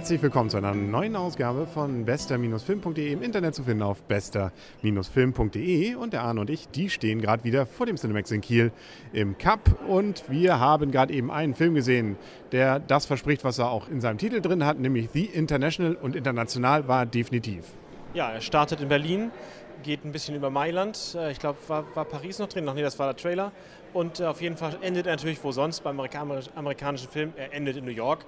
Herzlich willkommen zu einer neuen Ausgabe von bester-film.de im Internet zu finden auf bester-film.de und der Arne und ich, die stehen gerade wieder vor dem Cinemax in Kiel im Cup und wir haben gerade eben einen Film gesehen, der das verspricht, was er auch in seinem Titel drin hat, nämlich The International und international war definitiv. Ja, er startet in Berlin, geht ein bisschen über Mailand. Äh, ich glaube, war, war Paris noch drin? Noch nie, das war der Trailer. Und äh, auf jeden Fall endet er natürlich wo sonst beim amerikanischen Film. Er endet in New York.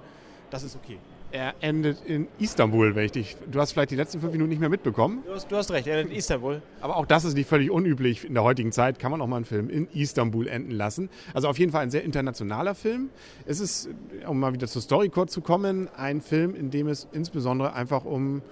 Das ist okay. Er endet in Istanbul, wenn ich dich. Du hast vielleicht die letzten fünf Minuten nicht mehr mitbekommen. Du hast, du hast recht, er endet in Istanbul. Aber auch das ist nicht völlig unüblich in der heutigen Zeit. Kann man auch mal einen Film in Istanbul enden lassen. Also auf jeden Fall ein sehr internationaler Film. Es ist, um mal wieder zur Story kurz zu kommen, ein Film, in dem es insbesondere einfach um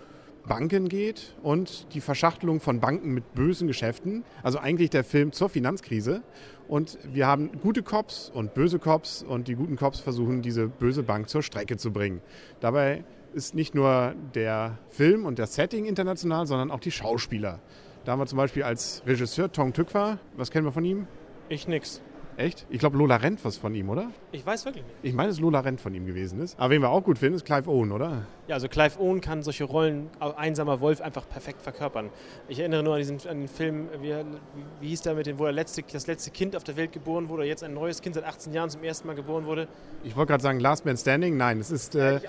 Banken geht und die Verschachtelung von Banken mit bösen Geschäften. Also eigentlich der Film zur Finanzkrise. Und wir haben gute Cops und böse Cops und die guten Cops versuchen, diese böse Bank zur Strecke zu bringen. Dabei ist nicht nur der Film und der Setting international, sondern auch die Schauspieler. Da haben wir zum Beispiel als Regisseur Tong Tückwa, was kennen wir von ihm? Ich nix. Echt? Ich glaube, Lola Rent was von ihm, oder? Ich weiß wirklich nicht. Ich meine, dass Lola Rent von ihm gewesen ist. Aber wen wir auch gut finden, ist Clive Owen, oder? Ja, also Clive Owen kann solche Rollen, einsamer Wolf, einfach perfekt verkörpern. Ich erinnere nur an, diesen, an den Film, wie, wie hieß der mit dem, wo er letzte, das letzte Kind auf der Welt geboren wurde, jetzt ein neues Kind seit 18 Jahren zum ersten Mal geboren wurde. Ich wollte gerade sagen Last Man Standing. Nein, es ist äh,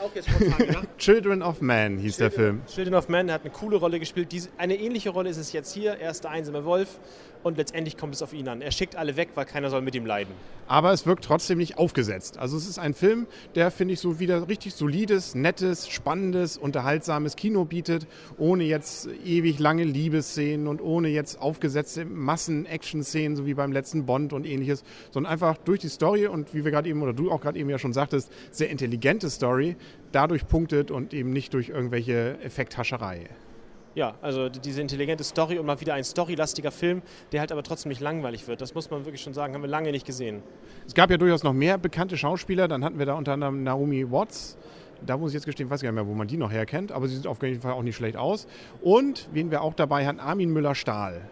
Children of Man hieß Children, der Film. Children of Man, der hat eine coole Rolle gespielt. Diese, eine ähnliche Rolle ist es jetzt hier. Er ist der einsame Wolf und letztendlich kommt es auf ihn an. Er schickt alle weg, weil keiner soll mit ihm leiden. Aber es wirkt trotzdem nicht aufgesetzt. Also es ist ein Film, der, finde ich, so wieder richtig solides, nettes, spannendes, unterhaltsames Kino bietet, ohne jetzt ewig lange Liebesszenen und ohne jetzt aufgesetzte Massen-Action-Szenen, so wie beim letzten Bond und ähnliches, sondern einfach durch die Story und wie wir gerade eben, oder du auch gerade eben ja schon sagtest, sehr intelligente Story, dadurch punktet und eben nicht durch irgendwelche Effekthascherei. Ja, also diese intelligente Story und mal wieder ein storylastiger Film, der halt aber trotzdem nicht langweilig wird. Das muss man wirklich schon sagen, haben wir lange nicht gesehen. Es gab ja durchaus noch mehr bekannte Schauspieler. Dann hatten wir da unter anderem Naomi Watts. Da muss ich jetzt gestehen, weiß gar nicht mehr, wo man die noch herkennt, aber sie sieht auf jeden Fall auch nicht schlecht aus. Und wen wir auch dabei hatten, Armin Müller-Stahl.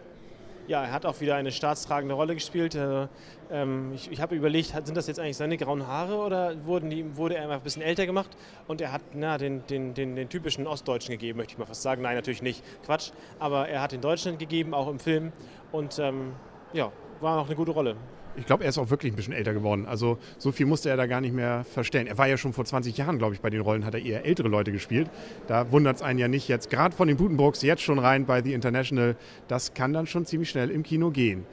Ja, er hat auch wieder eine staatstragende Rolle gespielt. Äh, ähm, ich, ich habe überlegt, sind das jetzt eigentlich seine grauen Haare oder die, wurde er einfach ein bisschen älter gemacht und er hat na, den, den, den, den typischen Ostdeutschen gegeben, möchte ich mal fast sagen. Nein, natürlich nicht. Quatsch. Aber er hat den Deutschen gegeben, auch im Film. Und ähm, ja, war noch eine gute Rolle. Ich glaube, er ist auch wirklich ein bisschen älter geworden. Also so viel musste er da gar nicht mehr verstellen. Er war ja schon vor 20 Jahren, glaube ich, bei den Rollen hat er eher ältere Leute gespielt. Da wundert es einen ja nicht jetzt, gerade von den Butenbrooks jetzt schon rein bei The International. Das kann dann schon ziemlich schnell im Kino gehen.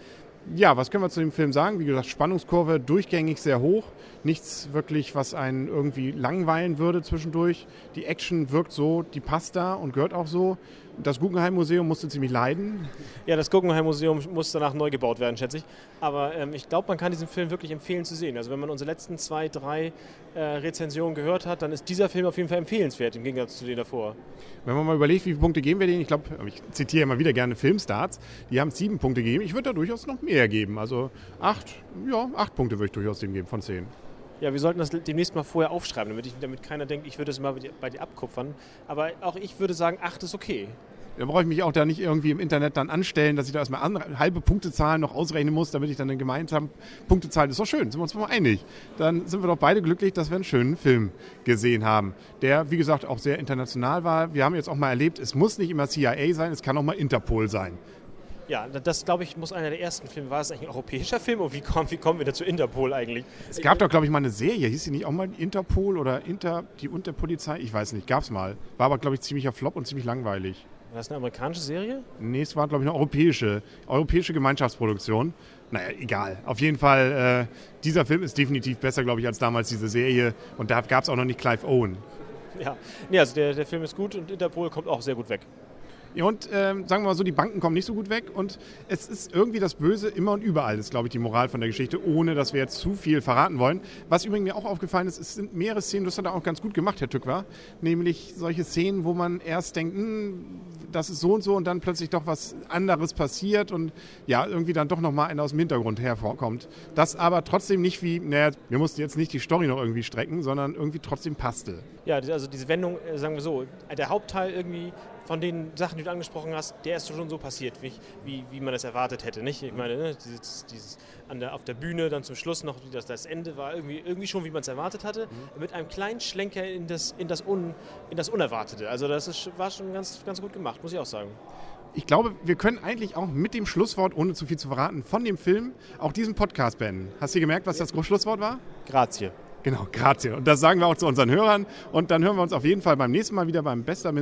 Ja, was können wir zu dem Film sagen? Wie gesagt, Spannungskurve durchgängig sehr hoch. Nichts wirklich, was einen irgendwie langweilen würde zwischendurch. Die Action wirkt so, die passt da und gehört auch so. Das Guggenheim Museum musste ziemlich leiden. Ja, das Guggenheim Museum muss danach neu gebaut werden, schätze ich. Aber ähm, ich glaube, man kann diesen Film wirklich empfehlen zu sehen. Also wenn man unsere letzten zwei, drei äh, Rezensionen gehört hat, dann ist dieser Film auf jeden Fall empfehlenswert im Gegensatz zu denen davor. Wenn man mal überlegt, wie viele Punkte geben wir denen, ich glaube, ich zitiere immer wieder gerne Filmstarts, die haben sieben Punkte gegeben. Ich würde da durchaus noch mehr geben. Also acht, ja, acht Punkte würde ich durchaus dem geben von zehn. Ja, wir sollten das demnächst mal vorher aufschreiben, damit, ich, damit keiner denkt, ich würde es mal bei dir abkupfern. Aber auch ich würde sagen, acht ist okay. Da brauche ich mich auch da nicht irgendwie im Internet dann anstellen, dass ich da erstmal halbe Punktezahlen noch ausrechnen muss, damit ich dann eine gemeinsame Punktezahl. Das ist doch schön, sind wir uns mal einig. Dann sind wir doch beide glücklich, dass wir einen schönen Film gesehen haben, der, wie gesagt, auch sehr international war. Wir haben jetzt auch mal erlebt, es muss nicht immer CIA sein, es kann auch mal Interpol sein. Ja, das glaube ich muss einer der ersten Filme. War es eigentlich ein europäischer Film und wie kommen, wie kommen wir da zu Interpol eigentlich? Es gab doch, glaube ich, mal eine Serie. Hieß sie nicht auch mal Interpol oder Inter, die Unterpolizei? Ich weiß nicht, gab es mal. War aber, glaube ich, ziemlicher Flop und ziemlich langweilig. War das eine amerikanische Serie? Nee, es war, glaube ich, eine europäische, europäische Gemeinschaftsproduktion. Naja, egal. Auf jeden Fall, äh, dieser Film ist definitiv besser, glaube ich, als damals diese Serie. Und da gab es auch noch nicht Clive Owen. Ja, nee, also der, der Film ist gut und Interpol kommt auch sehr gut weg. Und ähm, sagen wir mal so, die Banken kommen nicht so gut weg und es ist irgendwie das Böse immer und überall, ist glaube ich die Moral von der Geschichte, ohne dass wir jetzt zu viel verraten wollen. Was übrigens mir auch aufgefallen ist, es sind mehrere Szenen, das hat er auch ganz gut gemacht, Herr Tückwer, nämlich solche Szenen, wo man erst denkt, hm, das ist so und so und dann plötzlich doch was anderes passiert und ja, irgendwie dann doch nochmal einer aus dem Hintergrund hervorkommt. Das aber trotzdem nicht wie, naja, wir mussten jetzt nicht die Story noch irgendwie strecken, sondern irgendwie trotzdem passte. Ja, also diese Wendung, äh, sagen wir so, der Hauptteil irgendwie von den Sachen, die du angesprochen hast, der ist schon so passiert, wie, wie, wie man das erwartet hätte. Nicht? Ich meine, ne, dieses, dieses an der, auf der Bühne dann zum Schluss noch, das, das Ende war irgendwie, irgendwie schon, wie man es erwartet hatte, mhm. mit einem kleinen Schlenker in das, in das, Un, in das Unerwartete. Also das ist, war schon ganz, ganz gut gemacht, muss ich auch sagen ich glaube, wir können eigentlich auch mit dem Schlusswort, ohne zu viel zu verraten, von dem Film auch diesen Podcast beenden. Hast du gemerkt, was das Schlusswort war? Grazie. Genau, grazie. Und das sagen wir auch zu unseren Hörern. Und dann hören wir uns auf jeden Fall beim nächsten Mal wieder beim Bester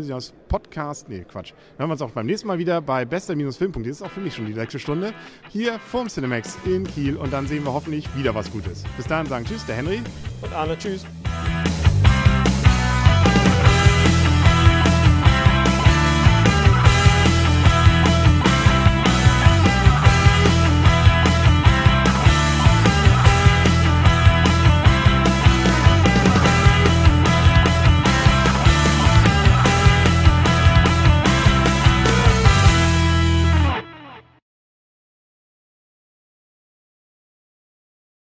Podcast. Nee, Quatsch. Dann hören wir uns auch beim nächsten Mal wieder bei bester-film.de. Das ist auch für mich schon die nächste Stunde. Hier vom Cinemax in Kiel. Und dann sehen wir hoffentlich wieder was Gutes. Bis dahin sagen Tschüss, der Henry. Und Arne, Tschüss.